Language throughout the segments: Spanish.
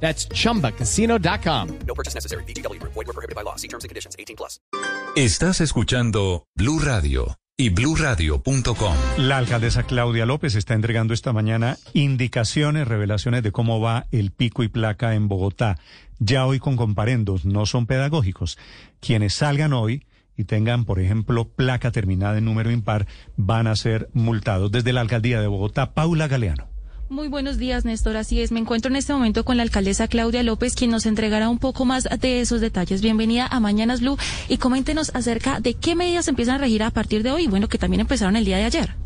That's chumbacasino.com. No purchase necessary. BGW. Void were prohibited by law. See terms and conditions. 18 plus. Estás escuchando Blue Radio y bluradio.com. La alcaldesa Claudia López está entregando esta mañana indicaciones, revelaciones de cómo va el pico y placa en Bogotá. Ya hoy con comparendos, no son pedagógicos. Quienes salgan hoy y tengan, por ejemplo, placa terminada en número impar, van a ser multados. Desde la alcaldía de Bogotá, Paula Galeano. Muy buenos días, Néstor. Así es, me encuentro en este momento con la alcaldesa Claudia López, quien nos entregará un poco más de esos detalles. Bienvenida a Mañanas Blue y coméntenos acerca de qué medidas empiezan a regir a partir de hoy, bueno, que también empezaron el día de ayer.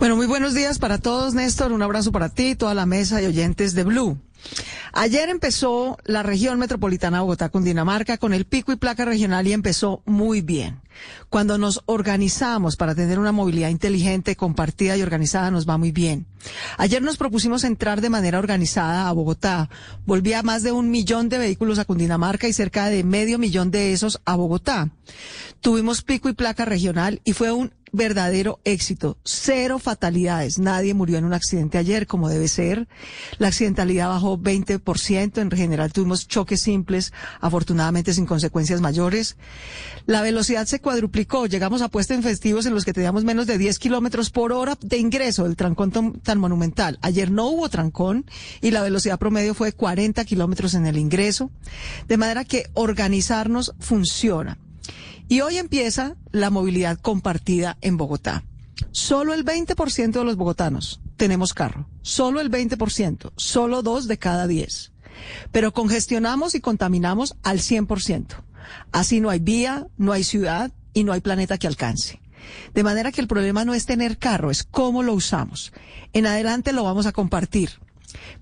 Bueno, muy buenos días para todos, Néstor. Un abrazo para ti, toda la mesa y oyentes de Blue. Ayer empezó la región metropolitana Bogotá, Cundinamarca, con el pico y placa regional y empezó muy bien. Cuando nos organizamos para tener una movilidad inteligente, compartida y organizada, nos va muy bien. Ayer nos propusimos entrar de manera organizada a Bogotá. Volvía más de un millón de vehículos a Cundinamarca y cerca de medio millón de esos a Bogotá. Tuvimos pico y placa regional y fue un verdadero éxito. Cero fatalidades. Nadie murió en un accidente ayer, como debe ser. La accidentalidad bajó 20%. En general tuvimos choques simples, afortunadamente sin consecuencias mayores. La velocidad se cuadruplicó. Llegamos a puestos en festivos en los que teníamos menos de 10 kilómetros por hora de ingreso del trancón tan monumental. Ayer no hubo trancón y la velocidad promedio fue 40 kilómetros en el ingreso. De manera que organizarnos funciona. Y hoy empieza la movilidad compartida en Bogotá. Solo el 20% de los bogotanos tenemos carro. Solo el 20%. Solo dos de cada diez. Pero congestionamos y contaminamos al 100%. Así no hay vía, no hay ciudad y no hay planeta que alcance. De manera que el problema no es tener carro, es cómo lo usamos. En adelante lo vamos a compartir.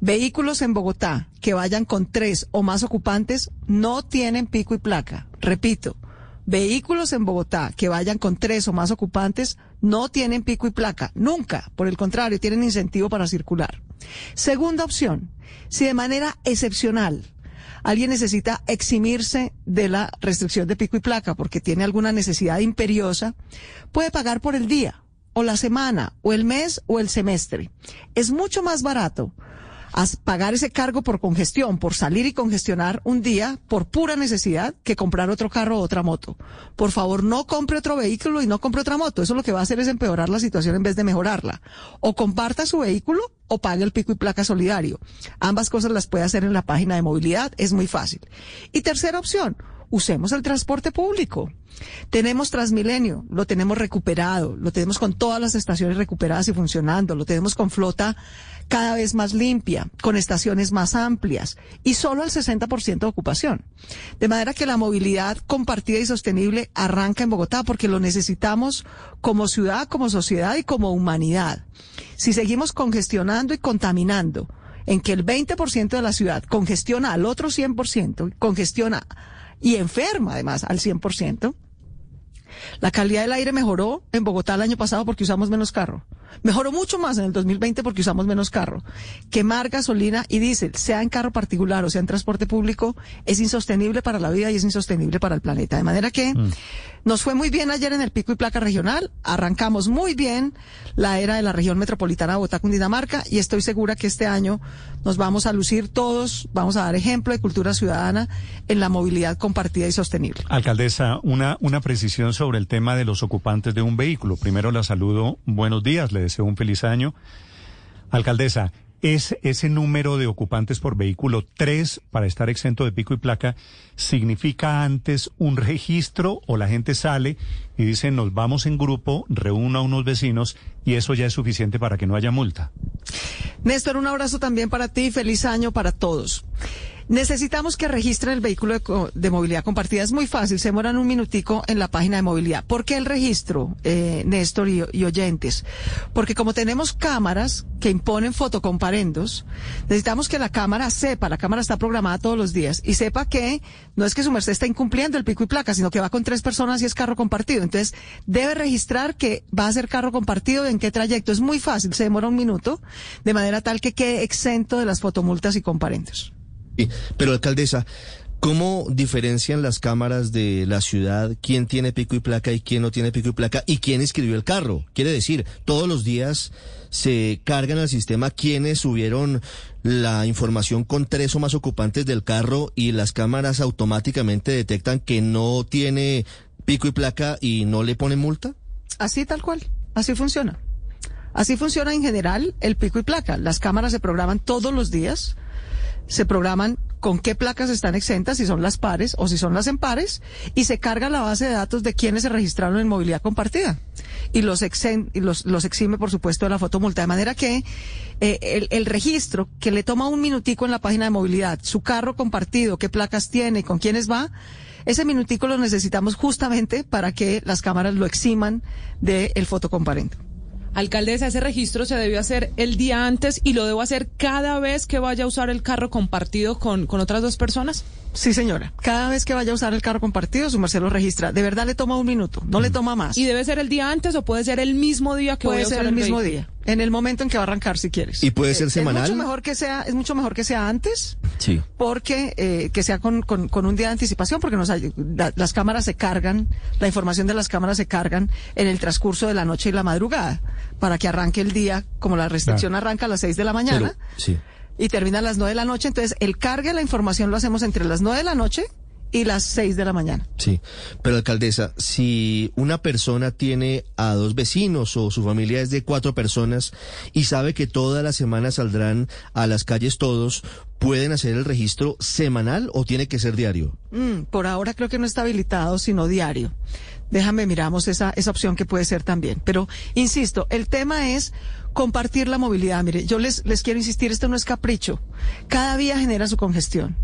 Vehículos en Bogotá que vayan con tres o más ocupantes no tienen pico y placa. Repito, Vehículos en Bogotá que vayan con tres o más ocupantes no tienen pico y placa, nunca. Por el contrario, tienen incentivo para circular. Segunda opción, si de manera excepcional alguien necesita eximirse de la restricción de pico y placa porque tiene alguna necesidad imperiosa, puede pagar por el día, o la semana, o el mes, o el semestre. Es mucho más barato pagar ese cargo por congestión, por salir y congestionar un día por pura necesidad que comprar otro carro o otra moto. Por favor, no compre otro vehículo y no compre otra moto. Eso lo que va a hacer es empeorar la situación en vez de mejorarla. O comparta su vehículo o pague el pico y placa solidario. Ambas cosas las puede hacer en la página de movilidad. Es muy fácil. Y tercera opción, usemos el transporte público. Tenemos Transmilenio, lo tenemos recuperado, lo tenemos con todas las estaciones recuperadas y funcionando, lo tenemos con flota cada vez más limpia, con estaciones más amplias y solo al 60% de ocupación. De manera que la movilidad compartida y sostenible arranca en Bogotá porque lo necesitamos como ciudad, como sociedad y como humanidad. Si seguimos congestionando y contaminando, en que el 20% de la ciudad congestiona al otro 100%, congestiona y enferma además al 100%, la calidad del aire mejoró en Bogotá el año pasado porque usamos menos carro. Mejoró mucho más en el 2020 porque usamos menos carro. Quemar gasolina y diésel, sea en carro particular o sea en transporte público, es insostenible para la vida y es insostenible para el planeta. De manera que mm. nos fue muy bien ayer en el pico y placa regional. Arrancamos muy bien la era de la región metropolitana de Bogotá, Cundinamarca y estoy segura que este año nos vamos a lucir todos, vamos a dar ejemplo de cultura ciudadana en la movilidad compartida y sostenible. Alcaldesa, una, una precisión sobre el tema de los ocupantes de un vehículo. Primero la saludo. Buenos días deseo un feliz año. Alcaldesa, ¿es ese número de ocupantes por vehículo, tres para estar exento de pico y placa, significa antes un registro o la gente sale y dice nos vamos en grupo, reúna a unos vecinos y eso ya es suficiente para que no haya multa? Néstor, un abrazo también para ti, feliz año para todos. Necesitamos que registren el vehículo de, de movilidad compartida. Es muy fácil, se demoran un minutico en la página de movilidad. ¿Por qué el registro, eh, Néstor y, y oyentes? Porque como tenemos cámaras que imponen fotocomparendos, necesitamos que la cámara sepa, la cámara está programada todos los días, y sepa que no es que su merced está incumpliendo el pico y placa, sino que va con tres personas y es carro compartido. Entonces, debe registrar que va a ser carro compartido, en qué trayecto. Es muy fácil, se demora un minuto, de manera tal que quede exento de las fotomultas y comparendos. Pero alcaldesa, ¿cómo diferencian las cámaras de la ciudad quién tiene pico y placa y quién no tiene pico y placa y quién escribió el carro? Quiere decir, todos los días se cargan al sistema quienes subieron la información con tres o más ocupantes del carro y las cámaras automáticamente detectan que no tiene pico y placa y no le ponen multa? Así tal cual, así funciona. Así funciona en general el pico y placa. Las cámaras se programan todos los días, se programan con qué placas están exentas, si son las pares o si son las impares, y se carga la base de datos de quienes se registraron en movilidad compartida. Y los, exen- y los, los exime, por supuesto, de la fotomulta. De manera que eh, el, el registro que le toma un minutico en la página de movilidad, su carro compartido, qué placas tiene, con quiénes va, ese minutico lo necesitamos justamente para que las cámaras lo eximan del fotocomparendo. Alcaldesa, ese registro se debió hacer el día antes y lo debo hacer cada vez que vaya a usar el carro compartido con, con otras dos personas. Sí, señora. Cada vez que vaya a usar el carro compartido, su merced lo registra. De verdad le toma un minuto, no le toma más. ¿Y debe ser el día antes o puede ser el mismo día que voy puede a usar ser el mismo vehículo? día, en el momento en que va a arrancar, si quieres. ¿Y puede ser semanal? Es mucho mejor que sea, es mucho mejor que sea antes, Sí. porque eh, que sea con, con, con un día de anticipación, porque nos, la- las cámaras se cargan, la información de las cámaras se cargan en el transcurso de la noche y la madrugada, para que arranque el día, como la restricción arranca a las seis de la mañana Pero, sí. y termina a las nueve de la noche, entonces el cargue de la información lo hacemos entre las nueve de la noche y las seis de la mañana. Sí, pero alcaldesa, si una persona tiene a dos vecinos o su familia es de cuatro personas y sabe que toda la semana saldrán a las calles todos, ¿pueden hacer el registro semanal o tiene que ser diario? Mm, por ahora creo que no está habilitado, sino diario. Déjame, miramos esa, esa opción que puede ser también. Pero, insisto, el tema es compartir la movilidad. Mire, yo les, les quiero insistir, esto no es capricho. Cada vía genera su congestión.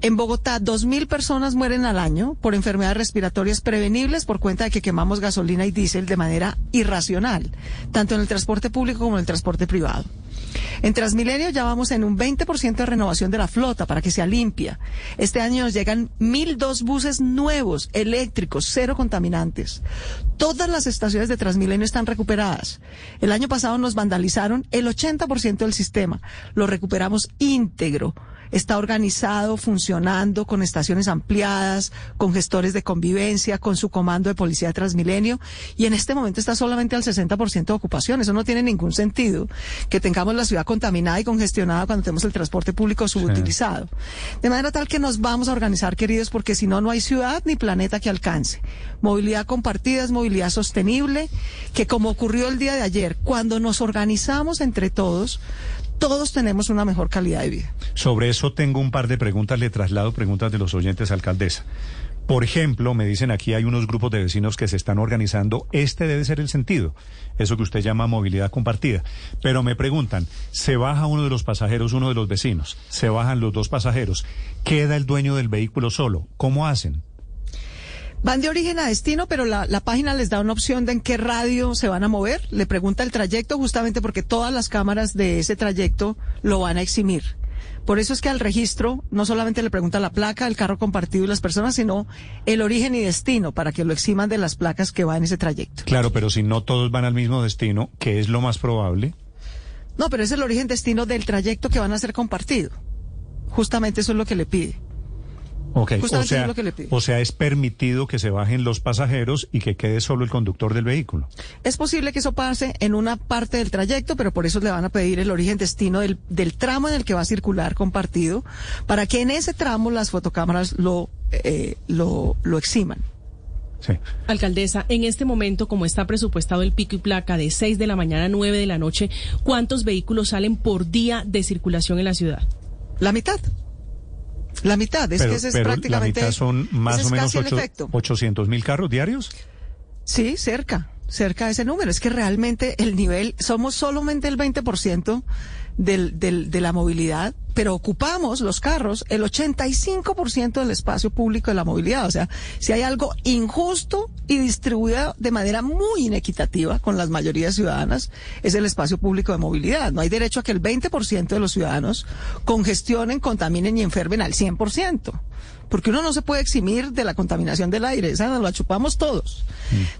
En Bogotá, dos mil personas mueren al año por enfermedades respiratorias prevenibles por cuenta de que quemamos gasolina y diésel de manera irracional, tanto en el transporte público como en el transporte privado. En Transmilenio ya vamos en un 20% de renovación de la flota para que sea limpia. Este año nos llegan 1.002 buses nuevos, eléctricos, cero contaminantes. Todas las estaciones de Transmilenio están recuperadas. El año pasado nos vandalizaron el 80% del sistema. Lo recuperamos íntegro. Está organizado, funcionando, con estaciones ampliadas, con gestores de convivencia, con su comando de policía de Transmilenio. Y en este momento está solamente al 60% de ocupación. Eso no tiene ningún sentido. Que tengamos la ciudad contaminada y congestionada cuando tenemos el transporte público subutilizado. De manera tal que nos vamos a organizar, queridos, porque si no, no hay ciudad ni planeta que alcance. Movilidad compartida es movilidad sostenible, que como ocurrió el día de ayer, cuando nos organizamos entre todos, todos tenemos una mejor calidad de vida. Sobre eso tengo un par de preguntas, le traslado preguntas de los oyentes, alcaldesa. Por ejemplo, me dicen aquí hay unos grupos de vecinos que se están organizando. Este debe ser el sentido, eso que usted llama movilidad compartida. Pero me preguntan, se baja uno de los pasajeros, uno de los vecinos, se bajan los dos pasajeros, queda el dueño del vehículo solo. ¿Cómo hacen? Van de origen a destino, pero la, la página les da una opción de en qué radio se van a mover. Le pregunta el trayecto justamente porque todas las cámaras de ese trayecto lo van a eximir. Por eso es que al registro no solamente le pregunta la placa, el carro compartido y las personas, sino el origen y destino para que lo eximan de las placas que va en ese trayecto. Claro, pero si no todos van al mismo destino, que es lo más probable. No, pero es el origen destino del trayecto que van a ser compartido. Justamente eso es lo que le pide. Ok, o sea, es lo que le pide. o sea, es permitido que se bajen los pasajeros y que quede solo el conductor del vehículo. Es posible que eso pase en una parte del trayecto, pero por eso le van a pedir el origen destino del, del tramo en el que va a circular compartido, para que en ese tramo las fotocámaras lo, eh, lo, lo eximan. Sí. Alcaldesa, en este momento, como está presupuestado el pico y placa de 6 de la mañana a 9 de la noche, ¿cuántos vehículos salen por día de circulación en la ciudad? La mitad. La mitad, es pero que ese es pero prácticamente. la mitad son más o menos casi el ocho- efecto. 800 mil carros diarios. Sí, cerca, cerca de ese número. Es que realmente el nivel, somos solamente el 20% del, del, de la movilidad, pero ocupamos los carros el 85% del espacio público de la movilidad. O sea, si hay algo injusto y distribuido de manera muy inequitativa con las mayorías ciudadanas, es el espacio público de movilidad. No hay derecho a que el 20% de los ciudadanos congestionen, contaminen y enfermen al 100% porque uno no se puede eximir de la contaminación del aire, esa nos la chupamos todos.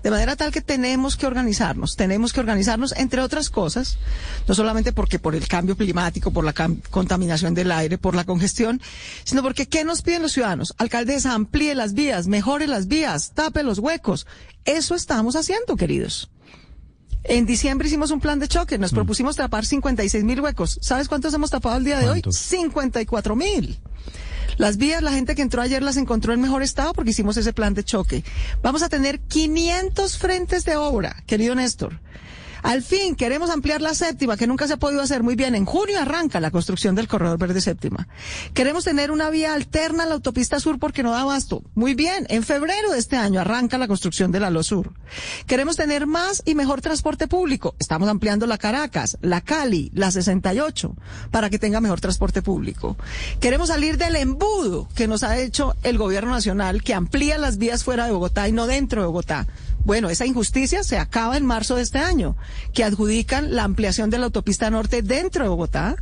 De manera tal que tenemos que organizarnos, tenemos que organizarnos, entre otras cosas, no solamente porque por el cambio climático, por la contaminación del aire, por la congestión, sino porque ¿qué nos piden los ciudadanos? Alcaldesa, amplíe las vías, mejore las vías, tape los huecos. Eso estamos haciendo, queridos. En diciembre hicimos un plan de choque, nos propusimos tapar 56 mil huecos. ¿Sabes cuántos hemos tapado el día de hoy? 54 mil. Las vías, la gente que entró ayer las encontró en mejor estado porque hicimos ese plan de choque. Vamos a tener 500 frentes de obra, querido Néstor. Al fin, queremos ampliar la séptima, que nunca se ha podido hacer muy bien. En junio arranca la construcción del corredor verde séptima. Queremos tener una vía alterna a la autopista sur porque no da abasto. Muy bien, en febrero de este año arranca la construcción del Alo Sur. Queremos tener más y mejor transporte público. Estamos ampliando la Caracas, la Cali, la 68, para que tenga mejor transporte público. Queremos salir del embudo que nos ha hecho el gobierno nacional, que amplía las vías fuera de Bogotá y no dentro de Bogotá. Bueno, esa injusticia se acaba en marzo de este año, que adjudican la ampliación de la autopista norte dentro de Bogotá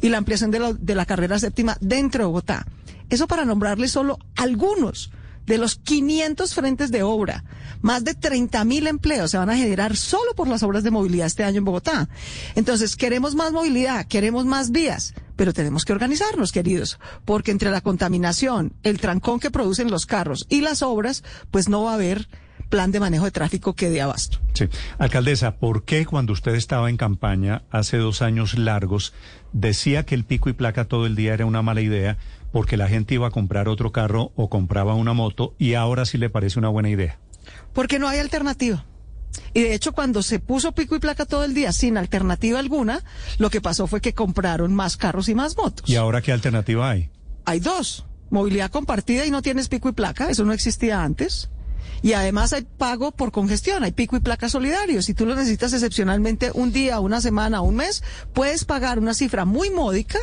y la ampliación de la, carrera séptima dentro de Bogotá. Eso para nombrarle solo algunos de los 500 frentes de obra. Más de 30 mil empleos se van a generar solo por las obras de movilidad este año en Bogotá. Entonces, queremos más movilidad, queremos más vías, pero tenemos que organizarnos, queridos, porque entre la contaminación, el trancón que producen los carros y las obras, pues no va a haber plan de manejo de tráfico que dé abasto. Sí. Alcaldesa, ¿por qué cuando usted estaba en campaña hace dos años largos decía que el pico y placa todo el día era una mala idea porque la gente iba a comprar otro carro o compraba una moto y ahora sí le parece una buena idea? Porque no hay alternativa. Y de hecho, cuando se puso pico y placa todo el día sin alternativa alguna, lo que pasó fue que compraron más carros y más motos. ¿Y ahora qué alternativa hay? Hay dos. Movilidad compartida y no tienes pico y placa, eso no existía antes. Y además hay pago por congestión, hay pico y placa solidario. Si tú lo necesitas excepcionalmente un día, una semana, un mes, puedes pagar una cifra muy módica.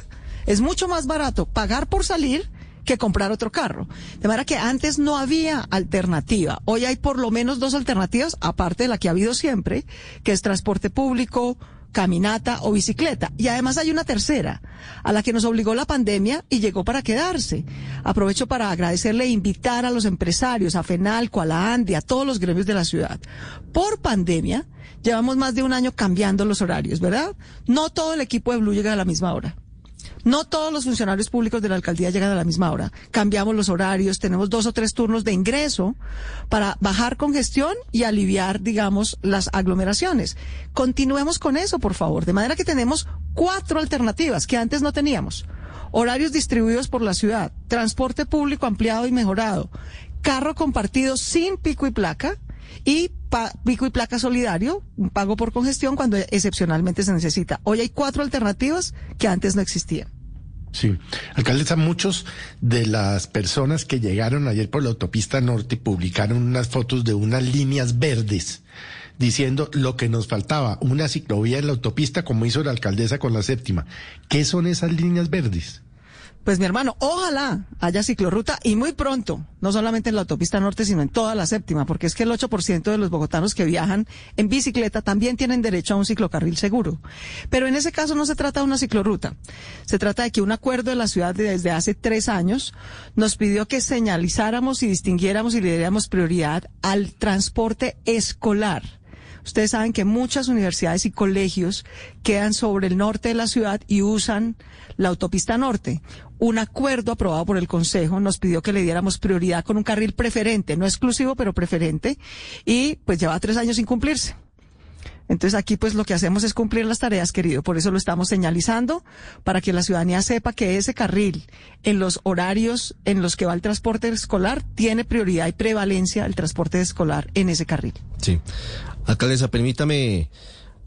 Es mucho más barato pagar por salir que comprar otro carro. De manera que antes no había alternativa. Hoy hay por lo menos dos alternativas, aparte de la que ha habido siempre, que es transporte público, caminata o bicicleta. Y además hay una tercera, a la que nos obligó la pandemia y llegó para quedarse. Aprovecho para agradecerle e invitar a los empresarios, a FENALCO, a la ANDI, a todos los gremios de la ciudad. Por pandemia, llevamos más de un año cambiando los horarios, ¿verdad? No todo el equipo de Blue llega a la misma hora. No todos los funcionarios públicos de la alcaldía llegan a la misma hora. Cambiamos los horarios, tenemos dos o tres turnos de ingreso para bajar congestión y aliviar, digamos, las aglomeraciones. Continuemos con eso, por favor. De manera que tenemos cuatro alternativas que antes no teníamos. Horarios distribuidos por la ciudad, transporte público ampliado y mejorado, carro compartido sin pico y placa, y pico y placa solidario, un pago por congestión cuando excepcionalmente se necesita. Hoy hay cuatro alternativas que antes no existían. Sí, alcaldesa, muchos de las personas que llegaron ayer por la autopista norte publicaron unas fotos de unas líneas verdes diciendo lo que nos faltaba, una ciclovía en la autopista como hizo la alcaldesa con la séptima. ¿Qué son esas líneas verdes? Pues mi hermano, ojalá haya ciclorruta y muy pronto, no solamente en la autopista norte, sino en toda la séptima, porque es que el 8% de los bogotanos que viajan en bicicleta también tienen derecho a un ciclocarril seguro. Pero en ese caso no se trata de una ciclorruta, se trata de que un acuerdo de la ciudad desde hace tres años nos pidió que señalizáramos y distinguiéramos y le diéramos prioridad al transporte escolar Ustedes saben que muchas universidades y colegios quedan sobre el norte de la ciudad y usan la autopista norte. Un acuerdo aprobado por el Consejo nos pidió que le diéramos prioridad con un carril preferente, no exclusivo, pero preferente, y pues lleva tres años sin cumplirse. Entonces aquí pues lo que hacemos es cumplir las tareas, querido. Por eso lo estamos señalizando para que la ciudadanía sepa que ese carril en los horarios en los que va el transporte escolar tiene prioridad y prevalencia el transporte escolar en ese carril. Sí. Alcaldesa, permítame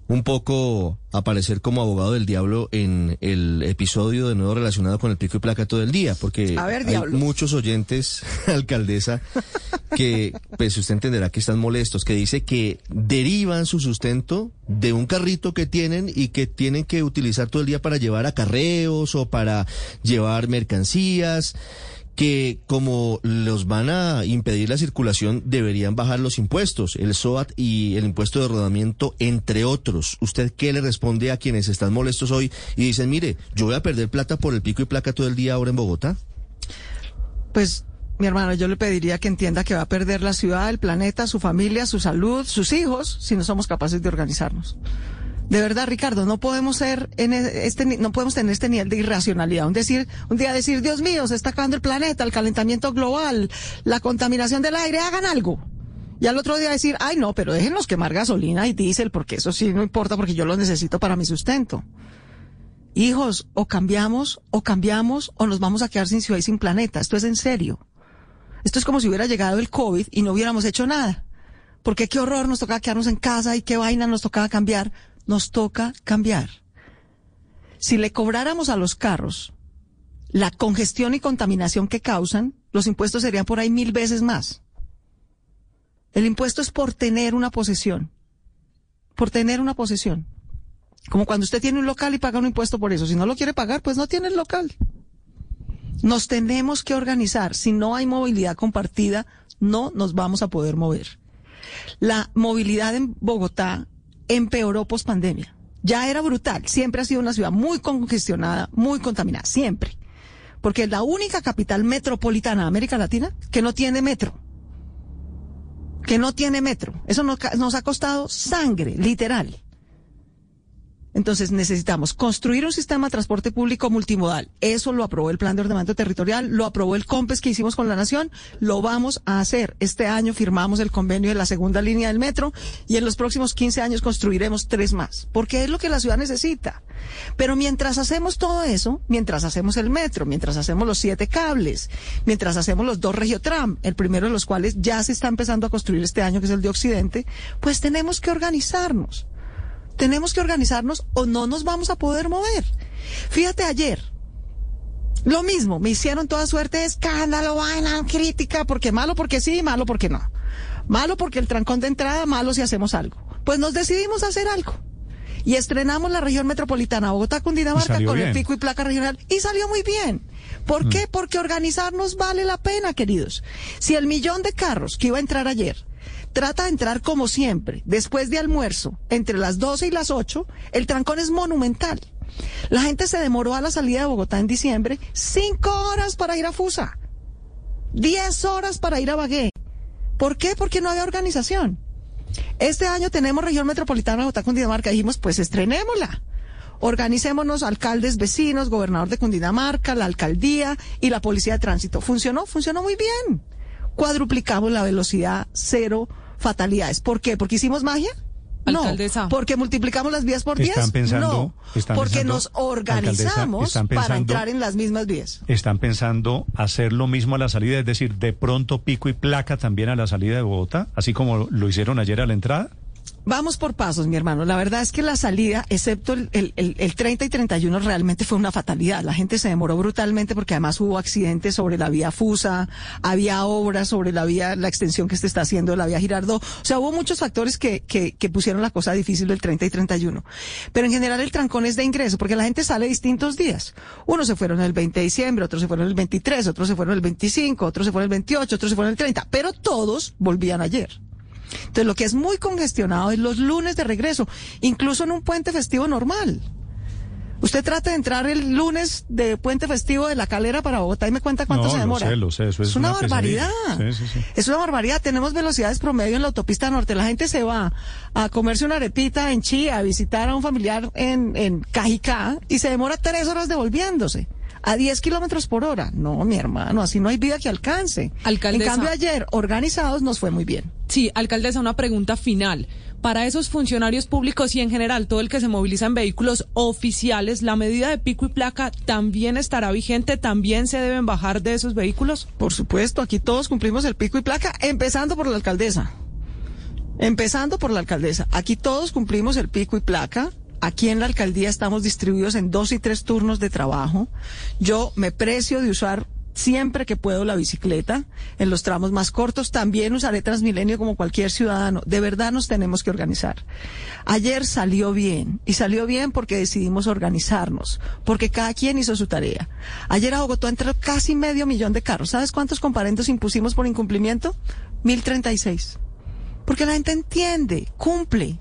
un poco aparecer como abogado del diablo en el episodio de nuevo relacionado con el pico y placa todo el día, porque ver, hay muchos oyentes, alcaldesa, que pues usted entenderá que están molestos, que dice que derivan su sustento de un carrito que tienen y que tienen que utilizar todo el día para llevar acarreos o para llevar mercancías que como los van a impedir la circulación, deberían bajar los impuestos, el SOAT y el impuesto de rodamiento, entre otros. ¿Usted qué le responde a quienes están molestos hoy y dicen, mire, yo voy a perder plata por el pico y placa todo el día ahora en Bogotá? Pues, mi hermano, yo le pediría que entienda que va a perder la ciudad, el planeta, su familia, su salud, sus hijos, si no somos capaces de organizarnos. De verdad, Ricardo, no podemos ser en e- este, no podemos tener este nivel de irracionalidad. Un decir, un día decir, Dios mío, se está acabando el planeta, el calentamiento global, la contaminación del aire, hagan algo. Y al otro día decir, ay no, pero déjenos quemar gasolina y diésel, porque eso sí no importa, porque yo lo necesito para mi sustento. Hijos, o cambiamos, o cambiamos, o nos vamos a quedar sin ciudad y sin planeta. Esto es en serio. Esto es como si hubiera llegado el COVID y no hubiéramos hecho nada. Porque qué horror nos tocaba quedarnos en casa y qué vaina nos tocaba cambiar. Nos toca cambiar. Si le cobráramos a los carros la congestión y contaminación que causan, los impuestos serían por ahí mil veces más. El impuesto es por tener una posesión. Por tener una posesión. Como cuando usted tiene un local y paga un impuesto por eso. Si no lo quiere pagar, pues no tiene el local. Nos tenemos que organizar. Si no hay movilidad compartida, no nos vamos a poder mover. La movilidad en Bogotá empeoró post pandemia. Ya era brutal. Siempre ha sido una ciudad muy congestionada, muy contaminada. Siempre. Porque es la única capital metropolitana de América Latina que no tiene metro. Que no tiene metro. Eso nos, nos ha costado sangre, literal. Entonces necesitamos construir un sistema de transporte público multimodal. Eso lo aprobó el Plan de Ordenamiento Territorial, lo aprobó el COMPES que hicimos con la Nación, lo vamos a hacer. Este año firmamos el convenio de la segunda línea del metro y en los próximos 15 años construiremos tres más, porque es lo que la ciudad necesita. Pero mientras hacemos todo eso, mientras hacemos el metro, mientras hacemos los siete cables, mientras hacemos los dos regiotram, el primero de los cuales ya se está empezando a construir este año, que es el de Occidente, pues tenemos que organizarnos. Tenemos que organizarnos o no nos vamos a poder mover. Fíjate ayer. Lo mismo, me hicieron toda suerte de escándalo, vaina, crítica, porque malo porque sí, malo porque no. Malo porque el trancón de entrada, malo si hacemos algo. Pues nos decidimos a hacer algo. Y estrenamos la región metropolitana Bogotá, Cundinamarca con el pico y placa regional y salió muy bien. ¿Por qué? Porque organizarnos vale la pena, queridos. Si el millón de carros que iba a entrar ayer trata de entrar como siempre, después de almuerzo, entre las 12 y las 8, el trancón es monumental. La gente se demoró a la salida de Bogotá en diciembre cinco horas para ir a Fusa, diez horas para ir a Bagué. ¿Por qué? Porque no había organización. Este año tenemos región metropolitana de Bogotá, Cundinamarca. Dijimos, pues estrenémosla. Organicémonos, alcaldes, vecinos, gobernador de Cundinamarca, la alcaldía y la policía de tránsito. ¿Funcionó? Funcionó muy bien. Cuadruplicamos la velocidad, cero fatalidades. ¿Por qué? ¿Porque hicimos magia? No. Alcaldesa. ¿Porque multiplicamos las vías por 10? Están pensando- no. están Porque pensando- nos organizamos para entrar en las mismas vías. ¿Están pensando hacer lo mismo a la salida? Es decir, de pronto pico y placa también a la salida de Bogotá, así como lo hicieron ayer a la entrada. Vamos por pasos, mi hermano. La verdad es que la salida, excepto el, el, el- el 30 y 31, realmente fue una fatalidad. La gente se demoró brutalmente porque además hubo accidentes sobre la vía Fusa, había obras sobre la vía, la extensión que se está haciendo de la vía Girardot. O sea, hubo muchos factores que, que, que pusieron la cosa difícil del 30 y 31. Pero en general el trancón es de ingreso porque la gente sale distintos días. Unos se fueron el 20 de diciembre, otros se fueron el 23, otros se fueron el 25, otros se fueron el 28, otros se fueron el 30. Pero todos volvían ayer. Entonces, lo que es muy congestionado es los lunes de regreso, incluso en un puente festivo normal. Usted trata de entrar el lunes de puente festivo de la calera para Bogotá y me cuenta cuánto No, se lo demora. sé, lo sé, eso es una, una barbaridad. Sí, sí, sí. Es una barbaridad. Tenemos velocidades promedio en la autopista norte. La gente se va a comerse una arepita en Chía, a visitar a un familiar en, en Cajicá y se demora tres horas devolviéndose. A 10 kilómetros por hora. No, mi hermano, así no hay vida que alcance. Alcaldesa. En cambio, ayer, organizados, nos fue muy bien. Sí, alcaldesa, una pregunta final. Para esos funcionarios públicos y en general todo el que se moviliza en vehículos oficiales, ¿la medida de pico y placa también estará vigente? ¿También se deben bajar de esos vehículos? Por supuesto, aquí todos cumplimos el pico y placa, empezando por la alcaldesa. Empezando por la alcaldesa. Aquí todos cumplimos el pico y placa. Aquí en la alcaldía estamos distribuidos en dos y tres turnos de trabajo. Yo me precio de usar siempre que puedo la bicicleta en los tramos más cortos. También usaré Transmilenio como cualquier ciudadano. De verdad nos tenemos que organizar. Ayer salió bien y salió bien porque decidimos organizarnos, porque cada quien hizo su tarea. Ayer a Bogotá entró casi medio millón de carros. ¿Sabes cuántos comparendos impusimos por incumplimiento? 1036. Porque la gente entiende, cumple.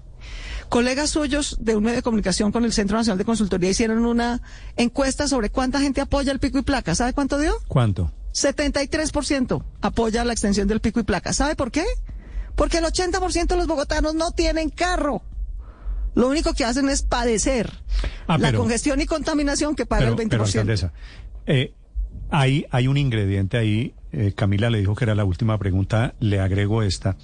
Colegas suyos de un medio de comunicación con el Centro Nacional de Consultoría hicieron una encuesta sobre cuánta gente apoya el pico y placa. ¿Sabe cuánto dio? ¿Cuánto? 73% apoya la extensión del pico y placa. ¿Sabe por qué? Porque el 80% de los bogotanos no tienen carro. Lo único que hacen es padecer Ah, la pero- congestión y contaminación que paga Pero, el 20%. pero, alcaldesa, eh, hay, hay un ingrediente ahí, eh, Camila le dijo que era la última pregunta, le agrego esta,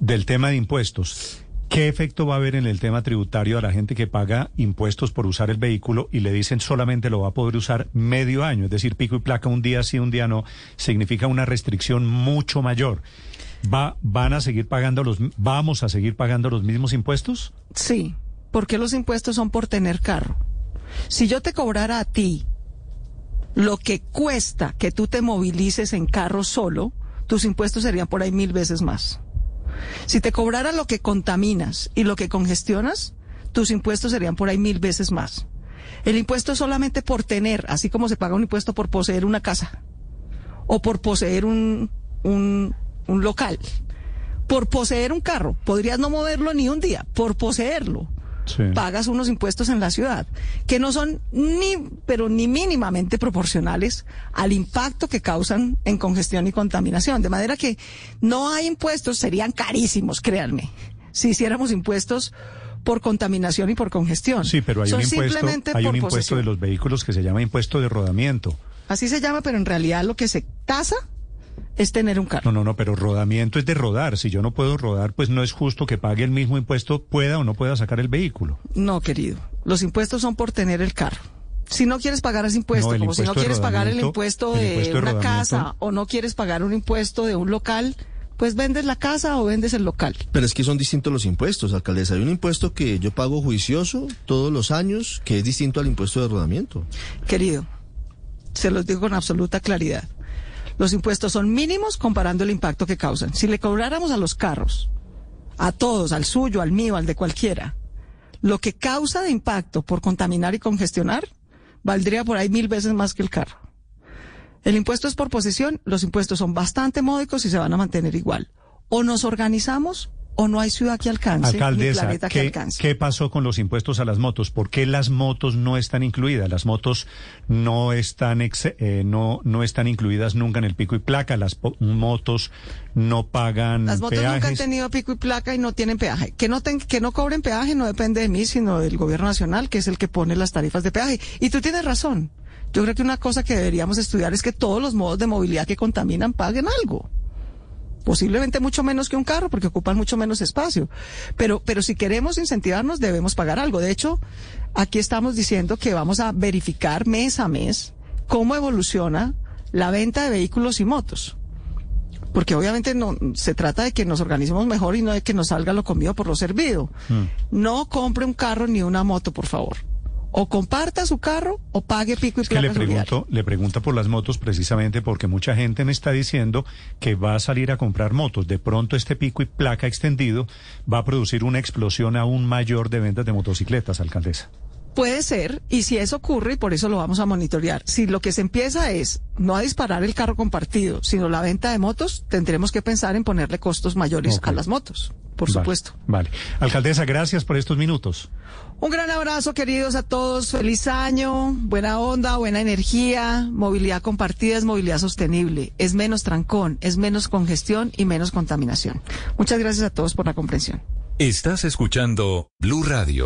del tema de impuestos. ¿Qué efecto va a haber en el tema tributario a la gente que paga impuestos por usar el vehículo y le dicen solamente lo va a poder usar medio año? Es decir, pico y placa un día sí, un día no, significa una restricción mucho mayor. ¿Va, ¿Van a seguir pagando los, vamos a seguir pagando los mismos impuestos? Sí, porque los impuestos son por tener carro. Si yo te cobrara a ti lo que cuesta que tú te movilices en carro solo, tus impuestos serían por ahí mil veces más. Si te cobrara lo que contaminas y lo que congestionas, tus impuestos serían por ahí mil veces más. El impuesto es solamente por tener, así como se paga un impuesto por poseer una casa o por poseer un, un, un local. Por poseer un carro, podrías no moverlo ni un día, por poseerlo Sí. pagas unos impuestos en la ciudad que no son ni, pero ni mínimamente proporcionales al impacto que causan en congestión y contaminación. De manera que no hay impuestos, serían carísimos, créanme, si hiciéramos impuestos por contaminación y por congestión. Sí, pero hay Son un impuesto, hay un impuesto posesión. de los vehículos que se llama impuesto de rodamiento. Así se llama, pero en realidad lo que se tasa es tener un carro. No, no, no, pero rodamiento es de rodar. Si yo no puedo rodar, pues no es justo que pague el mismo impuesto, pueda o no pueda sacar el vehículo. No, querido. Los impuestos son por tener el carro. Si no quieres pagar ese impuesto, No, el como si no impuesto de quieres pagar el impuesto el de impuesto de una casa o no quieres pagar un impuesto de un local, pues vendes la casa o vendes el local. Pero es que son distintos los impuestos, alcaldesa. Hay un impuesto que yo pago juicioso todos los años, que es distinto al impuesto de rodamiento. Querido, se los digo con absoluta claridad. Los impuestos son mínimos comparando el impacto que causan. Si le cobráramos a los carros, a todos, al suyo, al mío, al de cualquiera, lo que causa de impacto por contaminar y congestionar, valdría por ahí mil veces más que el carro. El impuesto es por posesión, los impuestos son bastante módicos y se van a mantener igual. O nos organizamos o no hay ciudad que alcance, ni Alcaldesa, planeta que ¿qué, alcance. qué pasó con los impuestos a las motos? ¿Por qué las motos no están incluidas? Las motos no están ex- eh, no no están incluidas nunca en el pico y placa. Las motos no pagan Las motos nunca han tenido pico y placa y no tienen peaje. Que no, ten- que no cobren peaje no depende de mí, sino del gobierno nacional, que es el que pone las tarifas de peaje. Y tú tienes razón. Yo creo que una cosa que deberíamos estudiar es que todos los modos de movilidad que contaminan paguen algo. Posiblemente mucho menos que un carro, porque ocupan mucho menos espacio. Pero, pero si queremos incentivarnos, debemos pagar algo. De hecho, aquí estamos diciendo que vamos a verificar mes a mes cómo evoluciona la venta de vehículos y motos. Porque obviamente no se trata de que nos organicemos mejor y no de que nos salga lo comido por lo servido. No compre un carro ni una moto, por favor. O comparta su carro o pague pico y Es que le pregunto, le pregunto por las motos precisamente porque mucha gente me está diciendo que va a salir a comprar motos. De pronto este pico y placa extendido va a producir una explosión aún mayor de ventas de motocicletas, alcaldesa. Puede ser, y si eso ocurre, y por eso lo vamos a monitorear, si lo que se empieza es no a disparar el carro compartido, sino la venta de motos, tendremos que pensar en ponerle costos mayores a las motos, por Vale, supuesto. Vale. Alcaldesa, gracias por estos minutos. Un gran abrazo, queridos a todos. Feliz año, buena onda, buena energía. Movilidad compartida es movilidad sostenible. Es menos trancón, es menos congestión y menos contaminación. Muchas gracias a todos por la comprensión. Estás escuchando Blue Radio.